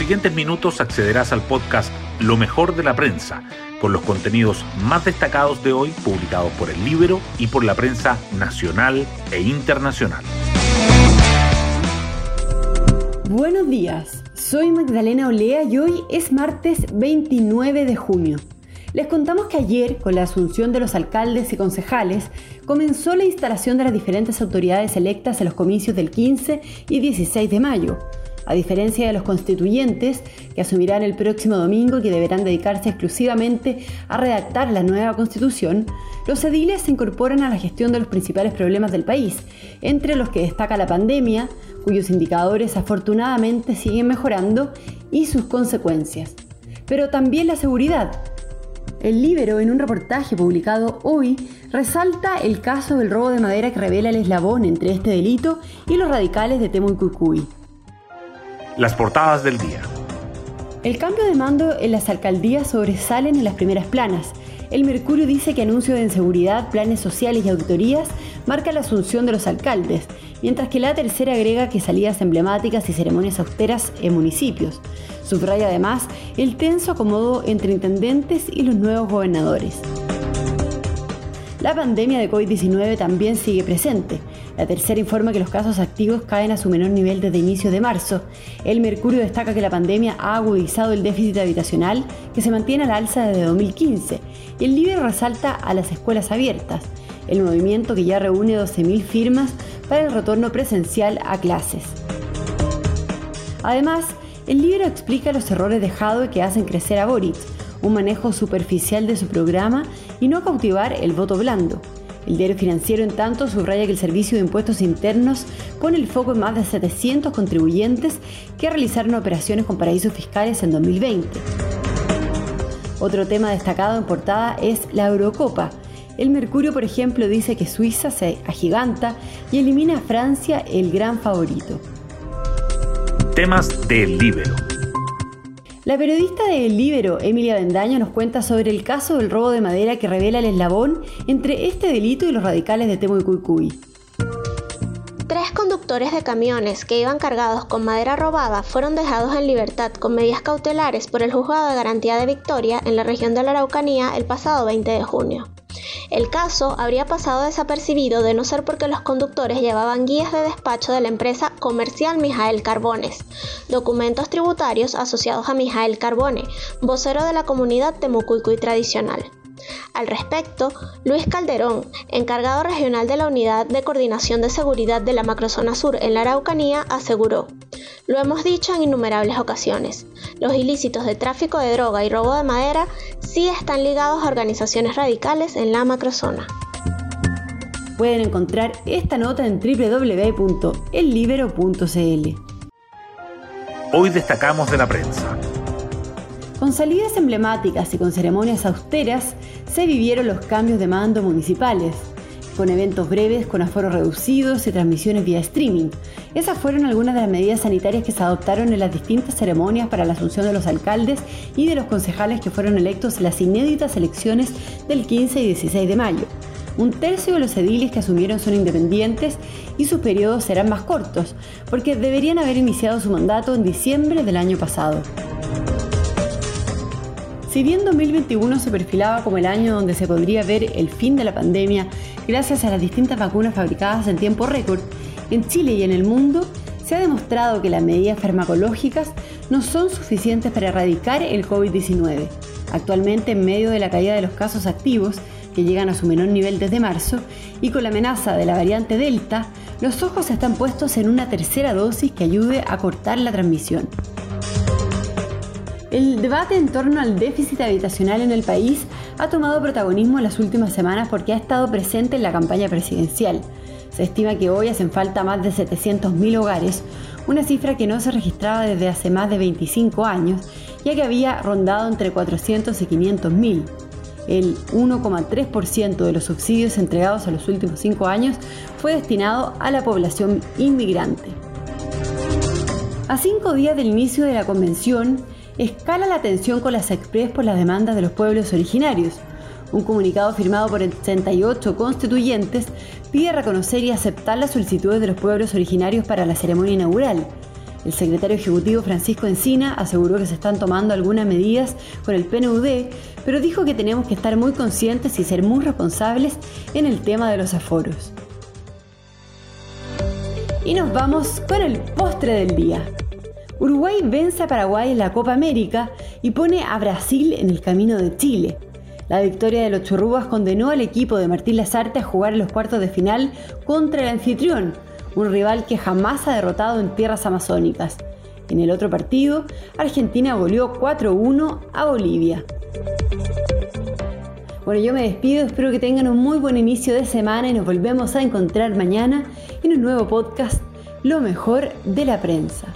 siguientes minutos accederás al podcast Lo mejor de la prensa, con los contenidos más destacados de hoy publicados por el Libro y por la prensa nacional e internacional. Buenos días, soy Magdalena Olea y hoy es martes 29 de junio. Les contamos que ayer, con la asunción de los alcaldes y concejales, comenzó la instalación de las diferentes autoridades electas en los comicios del 15 y 16 de mayo. A diferencia de los constituyentes, que asumirán el próximo domingo y que deberán dedicarse exclusivamente a redactar la nueva constitución, los ediles se incorporan a la gestión de los principales problemas del país, entre los que destaca la pandemia, cuyos indicadores afortunadamente siguen mejorando, y sus consecuencias. Pero también la seguridad, el Libero, en un reportaje publicado hoy, resalta el caso del robo de madera que revela el eslabón entre este delito y los radicales de Temucuicui. Las portadas del día. El cambio de mando en las alcaldías sobresalen en las primeras planas. El Mercurio dice que anuncio de inseguridad, planes sociales y auditorías marca la asunción de los alcaldes, mientras que la tercera agrega que salidas emblemáticas y ceremonias austeras en municipios. Subraya además el tenso acomodo entre intendentes y los nuevos gobernadores. La pandemia de COVID-19 también sigue presente. La tercera informa que los casos activos caen a su menor nivel desde inicio de marzo. El Mercurio destaca que la pandemia ha agudizado el déficit habitacional que se mantiene al alza desde 2015. Y el Libro resalta a las escuelas abiertas, el movimiento que ya reúne 12.000 firmas para el retorno presencial a clases. Además, el libro explica los errores de que hacen crecer a Boric, un manejo superficial de su programa y no cautivar el voto blando. El diario financiero, en tanto, subraya que el Servicio de Impuestos Internos pone el foco en más de 700 contribuyentes que realizaron operaciones con paraísos fiscales en 2020. Otro tema destacado en portada es la Eurocopa. El Mercurio, por ejemplo, dice que Suiza se agiganta y elimina a Francia el gran favorito. Temas del Libero. La periodista de El Libero, Emilia Bendaño, nos cuenta sobre el caso del robo de madera que revela el eslabón entre este delito y los radicales de Temo y Cuicuy. Tres conductores de camiones que iban cargados con madera robada fueron dejados en libertad con medidas cautelares por el Juzgado de Garantía de Victoria en la región de la Araucanía el pasado 20 de junio. El caso habría pasado desapercibido de no ser porque los conductores llevaban guías de despacho de la empresa comercial Mijael Carbones, documentos tributarios asociados a Mijael Carbone, vocero de la comunidad Temucuicuy tradicional. Al respecto, Luis Calderón, encargado regional de la Unidad de Coordinación de Seguridad de la Macrozona Sur en la Araucanía, aseguró, lo hemos dicho en innumerables ocasiones, los ilícitos de tráfico de droga y robo de madera sí están ligados a organizaciones radicales en la macrozona. Pueden encontrar esta nota en www.ellibero.cl. Hoy destacamos de la prensa. Con salidas emblemáticas y con ceremonias austeras se vivieron los cambios de mando municipales, con eventos breves, con aforos reducidos y transmisiones vía streaming. Esas fueron algunas de las medidas sanitarias que se adoptaron en las distintas ceremonias para la asunción de los alcaldes y de los concejales que fueron electos en las inéditas elecciones del 15 y 16 de mayo. Un tercio de los ediles que asumieron son independientes y sus periodos serán más cortos, porque deberían haber iniciado su mandato en diciembre del año pasado. Si bien 2021 se perfilaba como el año donde se podría ver el fin de la pandemia gracias a las distintas vacunas fabricadas en tiempo récord, en Chile y en el mundo se ha demostrado que las medidas farmacológicas no son suficientes para erradicar el COVID-19. Actualmente, en medio de la caída de los casos activos, que llegan a su menor nivel desde marzo, y con la amenaza de la variante Delta, los ojos están puestos en una tercera dosis que ayude a cortar la transmisión. El debate en torno al déficit habitacional en el país ha tomado protagonismo en las últimas semanas porque ha estado presente en la campaña presidencial. Se estima que hoy hacen falta más de 700.000 hogares, una cifra que no se registraba desde hace más de 25 años, ya que había rondado entre 400 y 500.000. El 1,3% de los subsidios entregados en los últimos cinco años fue destinado a la población inmigrante. A cinco días del inicio de la convención, escala la tensión con las Express por las demandas de los pueblos originarios. Un comunicado firmado por 68 constituyentes pide reconocer y aceptar las solicitudes de los pueblos originarios para la ceremonia inaugural. El secretario ejecutivo Francisco Encina aseguró que se están tomando algunas medidas con el PNUD, pero dijo que tenemos que estar muy conscientes y ser muy responsables en el tema de los aforos. Y nos vamos con el postre del día. Uruguay vence a Paraguay en la Copa América y pone a Brasil en el camino de Chile. La victoria de los churrubas condenó al equipo de Martín Lazarte a jugar en los cuartos de final contra el anfitrión, un rival que jamás ha derrotado en tierras amazónicas. En el otro partido, Argentina goleó 4-1 a Bolivia. Bueno, yo me despido, espero que tengan un muy buen inicio de semana y nos volvemos a encontrar mañana en un nuevo podcast, Lo mejor de la prensa.